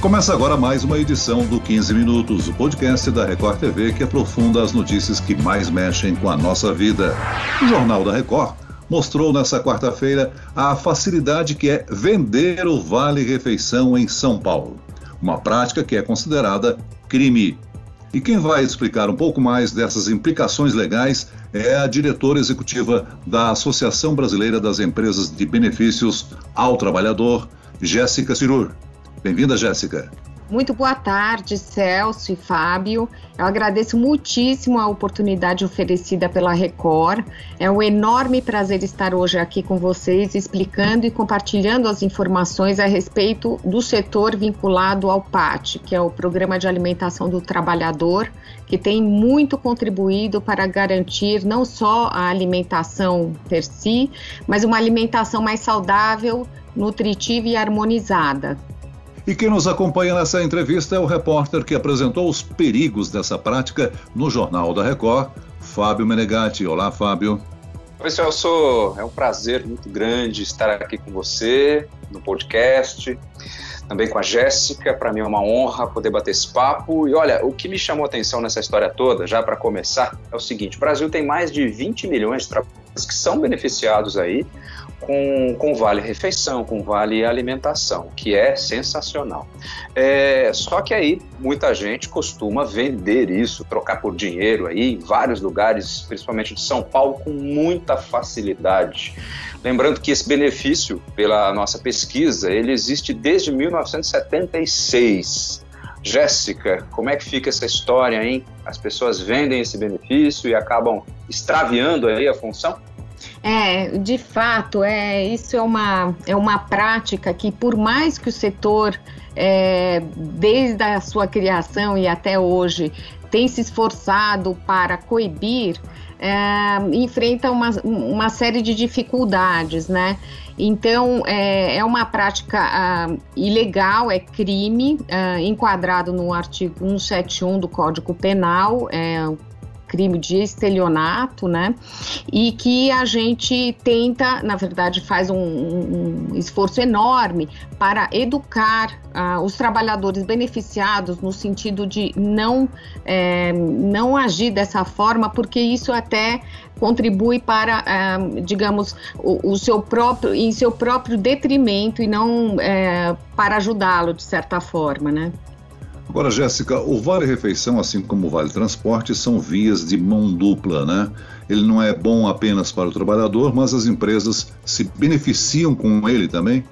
Começa agora mais uma edição do 15 Minutos, o podcast da Record TV que aprofunda as notícias que mais mexem com a nossa vida. O Jornal da Record mostrou nessa quarta-feira a facilidade que é vender o Vale Refeição em São Paulo, uma prática que é considerada crime. E quem vai explicar um pouco mais dessas implicações legais é a diretora executiva da Associação Brasileira das Empresas de Benefícios ao Trabalhador, Jéssica Cirur. Bem-vinda, Jéssica. Muito boa tarde, Celso e Fábio. Eu agradeço muitíssimo a oportunidade oferecida pela Record. É um enorme prazer estar hoje aqui com vocês, explicando e compartilhando as informações a respeito do setor vinculado ao PAT, que é o Programa de Alimentação do Trabalhador, que tem muito contribuído para garantir não só a alimentação per si, mas uma alimentação mais saudável, nutritiva e harmonizada. E quem nos acompanha nessa entrevista é o repórter que apresentou os perigos dessa prática no Jornal da Record, Fábio Menegatti. Olá, Fábio. Oi, Celso. É um prazer muito grande estar aqui com você no podcast, também com a Jéssica. Para mim é uma honra poder bater esse papo. E olha, o que me chamou a atenção nessa história toda, já para começar, é o seguinte: o Brasil tem mais de 20 milhões de trabalhadores que são beneficiados aí com, com vale refeição, com vale alimentação, que é sensacional. É, só que aí muita gente costuma vender isso, trocar por dinheiro aí em vários lugares, principalmente de São Paulo, com muita facilidade. Lembrando que esse benefício, pela nossa pesquisa, ele existe desde 1976. Jéssica, como é que fica essa história, hein? As pessoas vendem esse benefício e acabam extraviando aí a função? É, de fato, é, isso é uma, é uma prática que, por mais que o setor, é, desde a sua criação e até hoje, tem se esforçado para coibir, é, enfrenta uma, uma série de dificuldades, né? Então, é, é uma prática ah, ilegal, é crime, ah, enquadrado no artigo 171 do Código Penal, é crime de estelionato, né? E que a gente tenta, na verdade, faz um, um esforço enorme para educar uh, os trabalhadores beneficiados no sentido de não, é, não agir dessa forma, porque isso até contribui para, uh, digamos, o, o, seu próprio, em seu próprio detrimento e não é, para ajudá-lo de certa forma, né? Agora, Jéssica, o Vale Refeição, assim como o Vale Transporte, são vias de mão dupla, né? Ele não é bom apenas para o trabalhador, mas as empresas se beneficiam com ele também?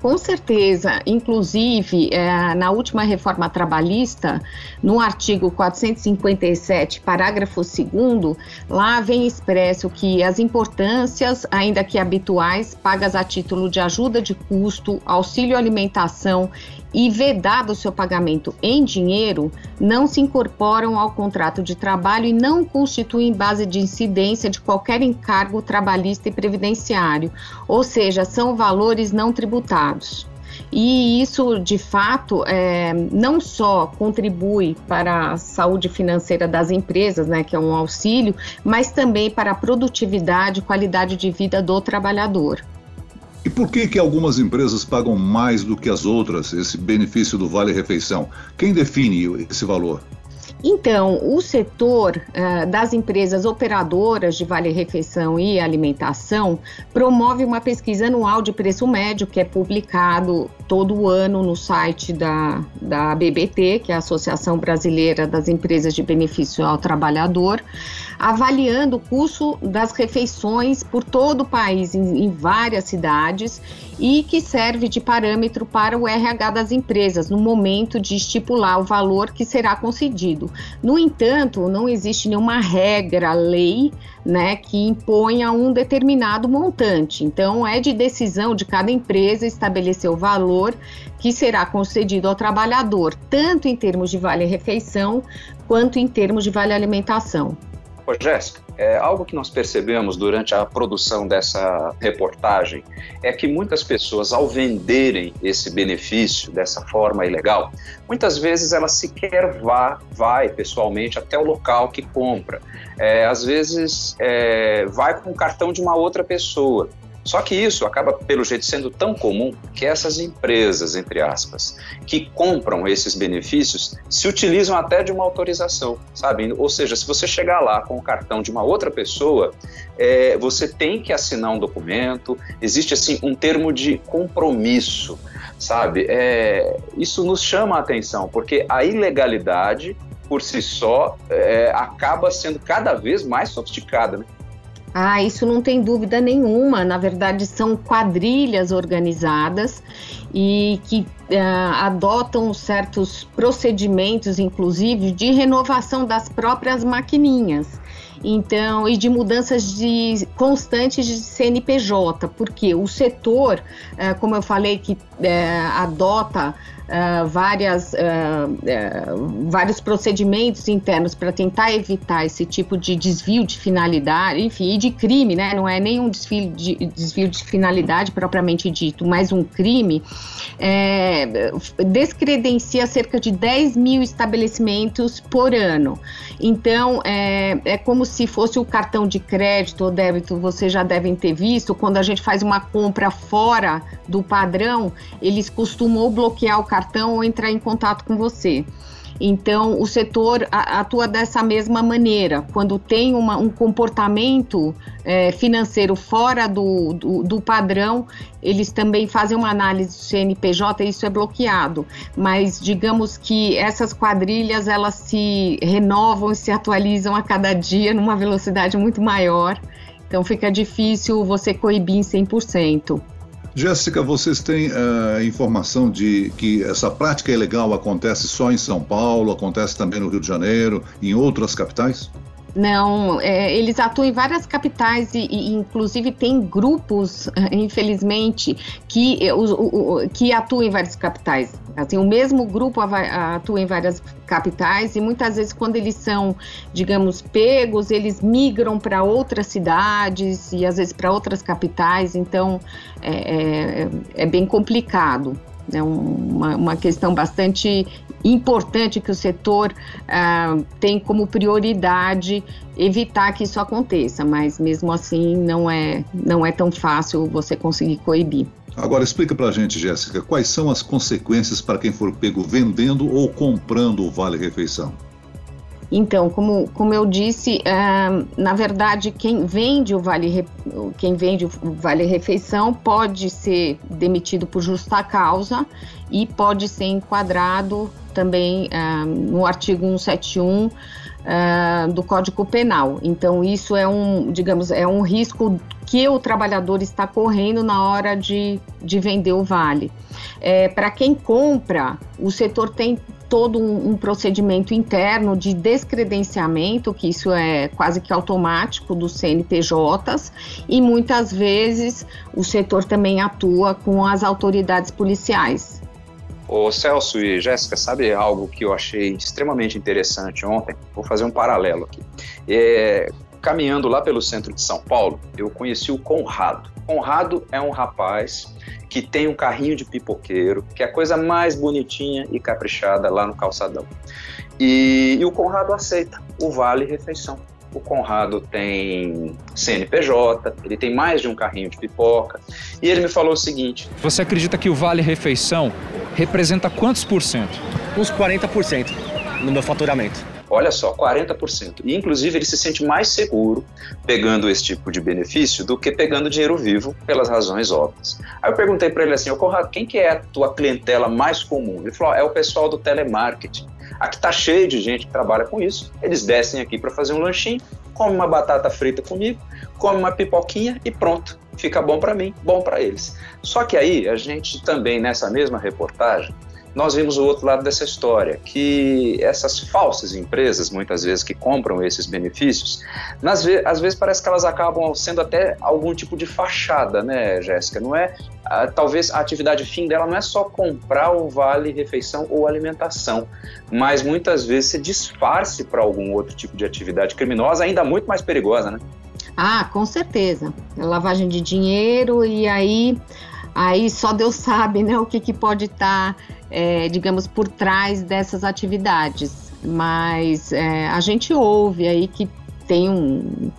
Com certeza, inclusive é, na última reforma trabalhista, no artigo 457, parágrafo 2, lá vem expresso que as importâncias, ainda que habituais, pagas a título de ajuda de custo, auxílio alimentação e vedado o seu pagamento em dinheiro, não se incorporam ao contrato de trabalho e não constituem base de incidência de qualquer encargo trabalhista e previdenciário, ou seja, são valores não tributados. E isso, de fato, é, não só contribui para a saúde financeira das empresas, né, que é um auxílio, mas também para a produtividade e qualidade de vida do trabalhador. E por que, que algumas empresas pagam mais do que as outras esse benefício do Vale Refeição? Quem define esse valor? Então, o setor uh, das empresas operadoras de Vale Refeição e Alimentação promove uma pesquisa anual de preço médio que é publicado todo ano no site da, da BBT, que é a Associação Brasileira das Empresas de Benefício ao Trabalhador, avaliando o custo das refeições por todo o país, em, em várias cidades, e que serve de parâmetro para o RH das empresas no momento de estipular o valor que será concedido. No entanto, não existe nenhuma regra, lei, né, que imponha um determinado montante. Então, é de decisão de cada empresa estabelecer o valor que será concedido ao trabalhador, tanto em termos de vale-refeição quanto em termos de vale-alimentação. Ô, Jéssica, é, algo que nós percebemos durante a produção dessa reportagem é que muitas pessoas, ao venderem esse benefício dessa forma ilegal, muitas vezes ela sequer vá, vai pessoalmente até o local que compra. É, às vezes é, vai com o cartão de uma outra pessoa. Só que isso acaba, pelo jeito, sendo tão comum que essas empresas, entre aspas, que compram esses benefícios, se utilizam até de uma autorização, sabe? Ou seja, se você chegar lá com o cartão de uma outra pessoa, é, você tem que assinar um documento, existe assim um termo de compromisso, sabe? É, isso nos chama a atenção, porque a ilegalidade por si só é, acaba sendo cada vez mais sofisticada, né? Ah, isso não tem dúvida nenhuma. Na verdade, são quadrilhas organizadas e que uh, adotam certos procedimentos, inclusive, de renovação das próprias maquininhas. Então, e de mudanças de constantes de CNPJ, porque o setor, uh, como eu falei, que uh, adota uh, várias, uh, vários procedimentos internos para tentar evitar esse tipo de desvio de finalidade, enfim, e de crime, né? Não é nenhum desvio de, desvio de finalidade propriamente dito, mas um crime, é, descredencia cerca de 10 mil estabelecimentos por ano. Então, é, é como se fosse o cartão de crédito ou débito, vocês já devem ter visto, quando a gente faz uma compra fora do padrão, eles costumam bloquear o cartão cartão ou entrar em contato com você. Então, o setor atua dessa mesma maneira. Quando tem uma, um comportamento é, financeiro fora do, do, do, padrão, eles também fazem uma análise do CNPJ e isso é bloqueado. Mas digamos que essas quadrilhas elas se renovam e se atualizam a cada dia numa velocidade muito maior. Então, fica difícil você coibir em 100%. Jéssica, vocês têm uh, informação de que essa prática ilegal acontece só em São Paulo, acontece também no Rio de Janeiro, em outras capitais? Não, é, eles atuam em várias capitais e, e inclusive tem grupos, infelizmente, que, o, o, que atuam em várias capitais. Assim, o mesmo grupo atua em várias capitais e muitas vezes quando eles são, digamos, pegos, eles migram para outras cidades e às vezes para outras capitais. Então é, é, é bem complicado. É uma, uma questão bastante importante que o setor uh, tem como prioridade evitar que isso aconteça, mas mesmo assim não é, não é tão fácil você conseguir coibir. Agora explica para a gente, Jéssica, quais são as consequências para quem for pego vendendo ou comprando o Vale Refeição? Então, como, como eu disse, uh, na verdade, quem vende o vale quem vende o vale refeição pode ser demitido por justa causa e pode ser enquadrado também uh, no artigo 171 uh, ah, do Código Penal. Então, isso é um, digamos, é um risco que o trabalhador está correndo na hora de, de vender o vale. É, Para quem compra, o setor tem todo um, um, procedimento interno de descredenciamento, que isso é quase que automático dos CNPJs, e muitas vezes o setor também atua com as autoridades policiais. O Celso e Jéssica, sabe algo que eu achei extremamente interessante ontem? Vou fazer um paralelo aqui. É, caminhando lá pelo centro de São Paulo, eu conheci o Conrado. Conrado é um rapaz que tem um carrinho de pipoqueiro, que é a coisa mais bonitinha e caprichada lá no calçadão. E, e o Conrado aceita o vale refeição. O Conrado tem CNPJ, ele tem mais de um carrinho de pipoca. E ele me falou o seguinte: Você acredita que o vale refeição representa quantos por cento? Uns 40% no meu faturamento. Olha só, 40%. E inclusive ele se sente mais seguro pegando esse tipo de benefício do que pegando dinheiro vivo, pelas razões óbvias. Aí eu perguntei para ele assim: Ô Conrado, quem que é a tua clientela mais comum? Ele falou: é o pessoal do telemarketing. Aqui está cheio de gente que trabalha com isso. Eles descem aqui para fazer um lanchinho, come uma batata frita comigo, come uma pipoquinha e pronto. Fica bom para mim, bom para eles. Só que aí a gente também nessa mesma reportagem nós vimos o outro lado dessa história, que essas falsas empresas, muitas vezes, que compram esses benefícios, nas, às vezes parece que elas acabam sendo até algum tipo de fachada, né, Jéssica? Não é, talvez a atividade fim dela não é só comprar o vale refeição ou alimentação, mas muitas vezes se disfarce para algum outro tipo de atividade criminosa, ainda muito mais perigosa, né? Ah, com certeza. É lavagem de dinheiro e aí aí só Deus sabe, né, o que, que pode estar, tá, é, digamos, por trás dessas atividades. Mas é, a gente ouve aí que tem um,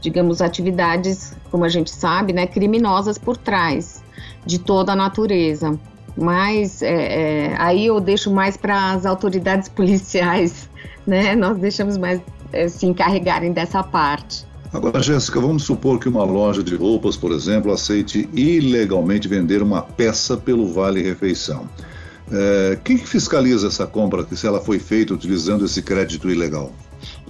digamos, atividades, como a gente sabe, né, criminosas por trás de toda a natureza. Mas é, é, aí eu deixo mais para as autoridades policiais, né? Nós deixamos mais é, se encarregarem dessa parte. Agora, Jéssica, vamos supor que uma loja de roupas, por exemplo, aceite ilegalmente vender uma peça pelo Vale Refeição. É, quem fiscaliza essa compra se ela foi feita utilizando esse crédito ilegal?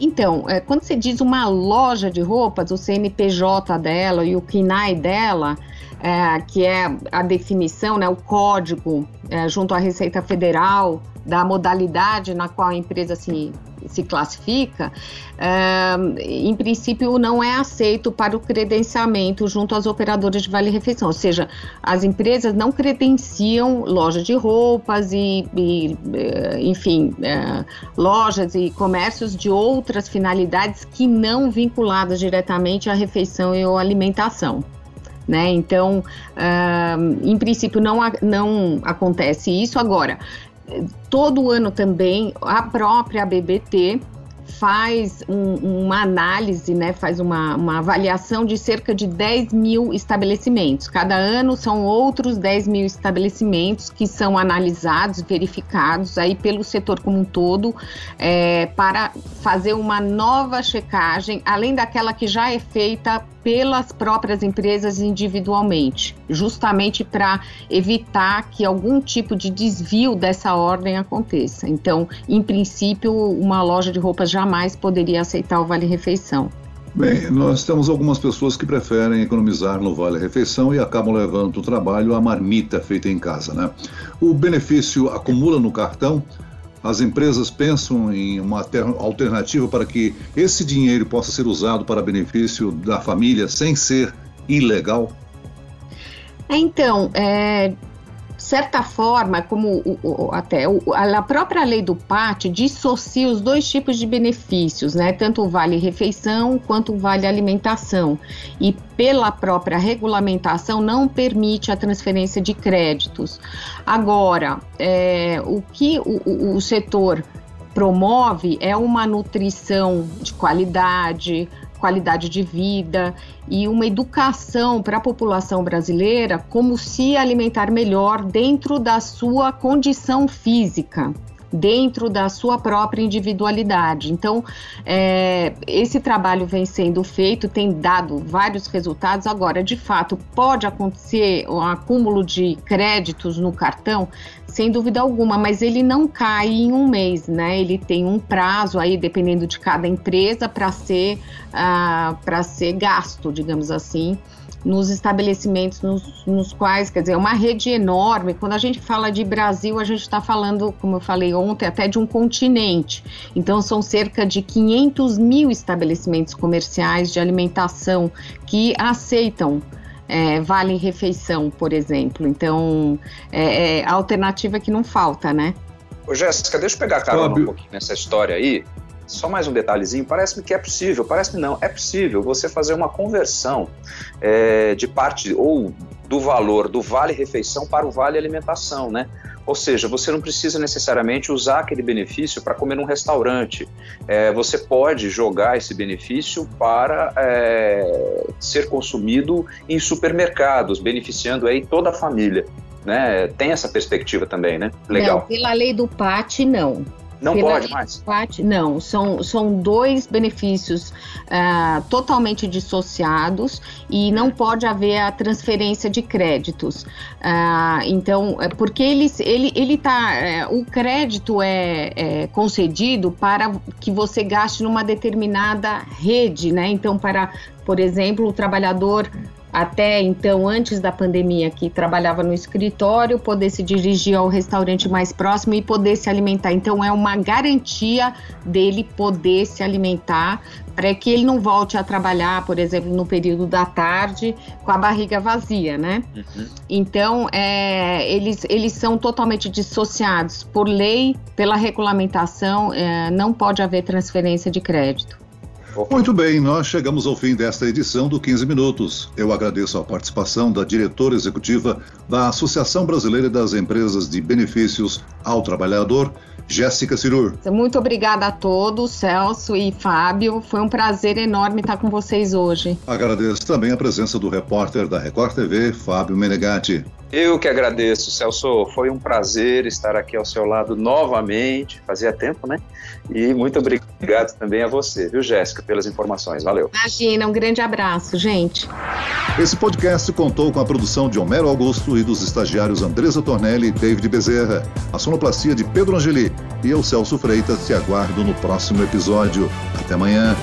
Então, é, quando você diz uma loja de roupas, o CNPJ dela e o KINAI dela, é, que é a definição, né, o código é, junto à Receita Federal da modalidade na qual a empresa se, se classifica, é, em princípio não é aceito para o credenciamento junto às operadoras de vale-refeição, ou seja, as empresas não credenciam lojas de roupas e, e é, enfim, é, lojas e comércios de outras finalidades que não vinculadas diretamente à refeição e à alimentação. Né? Então, uh, em princípio, não, não acontece isso. Agora, todo ano também a própria BBT faz um, uma análise, né, faz uma, uma, avaliação de cerca de 10 mil estabelecimentos. Cada ano são outros 10 mil estabelecimentos que são analisados, verificados aí pelo setor como um todo, é, para fazer uma nova checagem, além daquela que já é feita pelas próprias empresas individualmente, justamente para evitar que algum tipo de desvio dessa ordem aconteça. Então, em princípio, uma loja de roupas jamais poderia aceitar o Vale Refeição. Bem, nós temos algumas pessoas que preferem economizar no Vale Refeição e acabam levando do trabalho a marmita feita em casa, né? O benefício acumula no cartão as empresas pensam em uma alternativa para que esse dinheiro possa ser usado para benefício da família sem ser ilegal? Então, é, certa forma, como o, o, até o, a própria lei do PAT dissocia os dois tipos de benefícios, né? Tanto o vale refeição quanto o vale alimentação. E pela própria regulamentação não permite a transferência de créditos. Agora, é, o que o, o setor promove é uma nutrição de qualidade, qualidade de vida e uma educação para a população brasileira como se alimentar melhor dentro da sua condição física dentro da sua própria individualidade. Então, é, esse trabalho vem sendo feito, tem dado vários resultados. Agora, de fato, pode acontecer um acúmulo de créditos no cartão, sem dúvida alguma, mas ele não cai em um mês, né? Ele tem um prazo aí, dependendo de cada empresa, para ser, uh, para ser gasto, digamos assim nos estabelecimentos nos, nos, quais, quer dizer, é uma rede enorme. Quando a gente fala de Brasil, a gente está falando, como eu falei ontem, até de um continente. Então, são cerca de 500 mil estabelecimentos comerciais de alimentação que aceitam é, vale refeição, por exemplo. Então, é, é alternativa que não falta, né? Ô, Jéssica, deixa eu pegar a carona um pouquinho nessa história aí. Só mais um detalhezinho, parece-me que é possível, parece-me não, é possível você fazer uma conversão é, de parte ou do valor do vale refeição para o vale alimentação, né? Ou seja, você não precisa necessariamente usar aquele benefício para comer num restaurante. É, você pode jogar esse benefício para é, ser consumido em supermercados, beneficiando aí toda a família. Né? Tem essa perspectiva também, né? Legal. Não, pela lei do PAT, não. Não Pela pode mais? Não, são, são dois benefícios uh, totalmente dissociados e não pode haver a transferência de créditos. Uh, então, é porque eles, ele, ele tá, uh, o crédito é, é, concedido para que você gaste numa determinada rede, né? Então, para, por exemplo, o trabalhador até então, antes da pandemia, que trabalhava no escritório, poder se dirigir ao restaurante mais próximo e poder se alimentar. Então, é uma garantia dele poder se alimentar para que ele não volte a trabalhar, por exemplo, no período da tarde com a barriga vazia, né? Uhum. Então, é, eles, eles são totalmente dissociados por lei, pela regulamentação, é, não pode haver transferência de crédito. Muito bem, nós chegamos ao fim desta edição do 15 Minutos. Eu agradeço a participação da diretora executiva da Associação Brasileira das Empresas de Benefícios ao Trabalhador, Jéssica Cirur. Muito obrigada a todos, Celso e Fábio. Foi um prazer enorme estar com vocês hoje. Agradeço também a presença do repórter da Record TV, Fábio Menegatti. Eu que agradeço, Celso. Foi um prazer estar aqui ao seu lado novamente. Fazia tempo, né? E muito obrigado também a você, viu, Jéssica, pelas informações. Valeu. Imagina, um grande abraço, gente. Esse podcast contou com a produção de Homero Augusto e dos estagiários Andresa Tornelli e David Bezerra, a sonoplastia de Pedro Angeli e eu, Celso Freitas, te aguardo no próximo episódio. Até amanhã.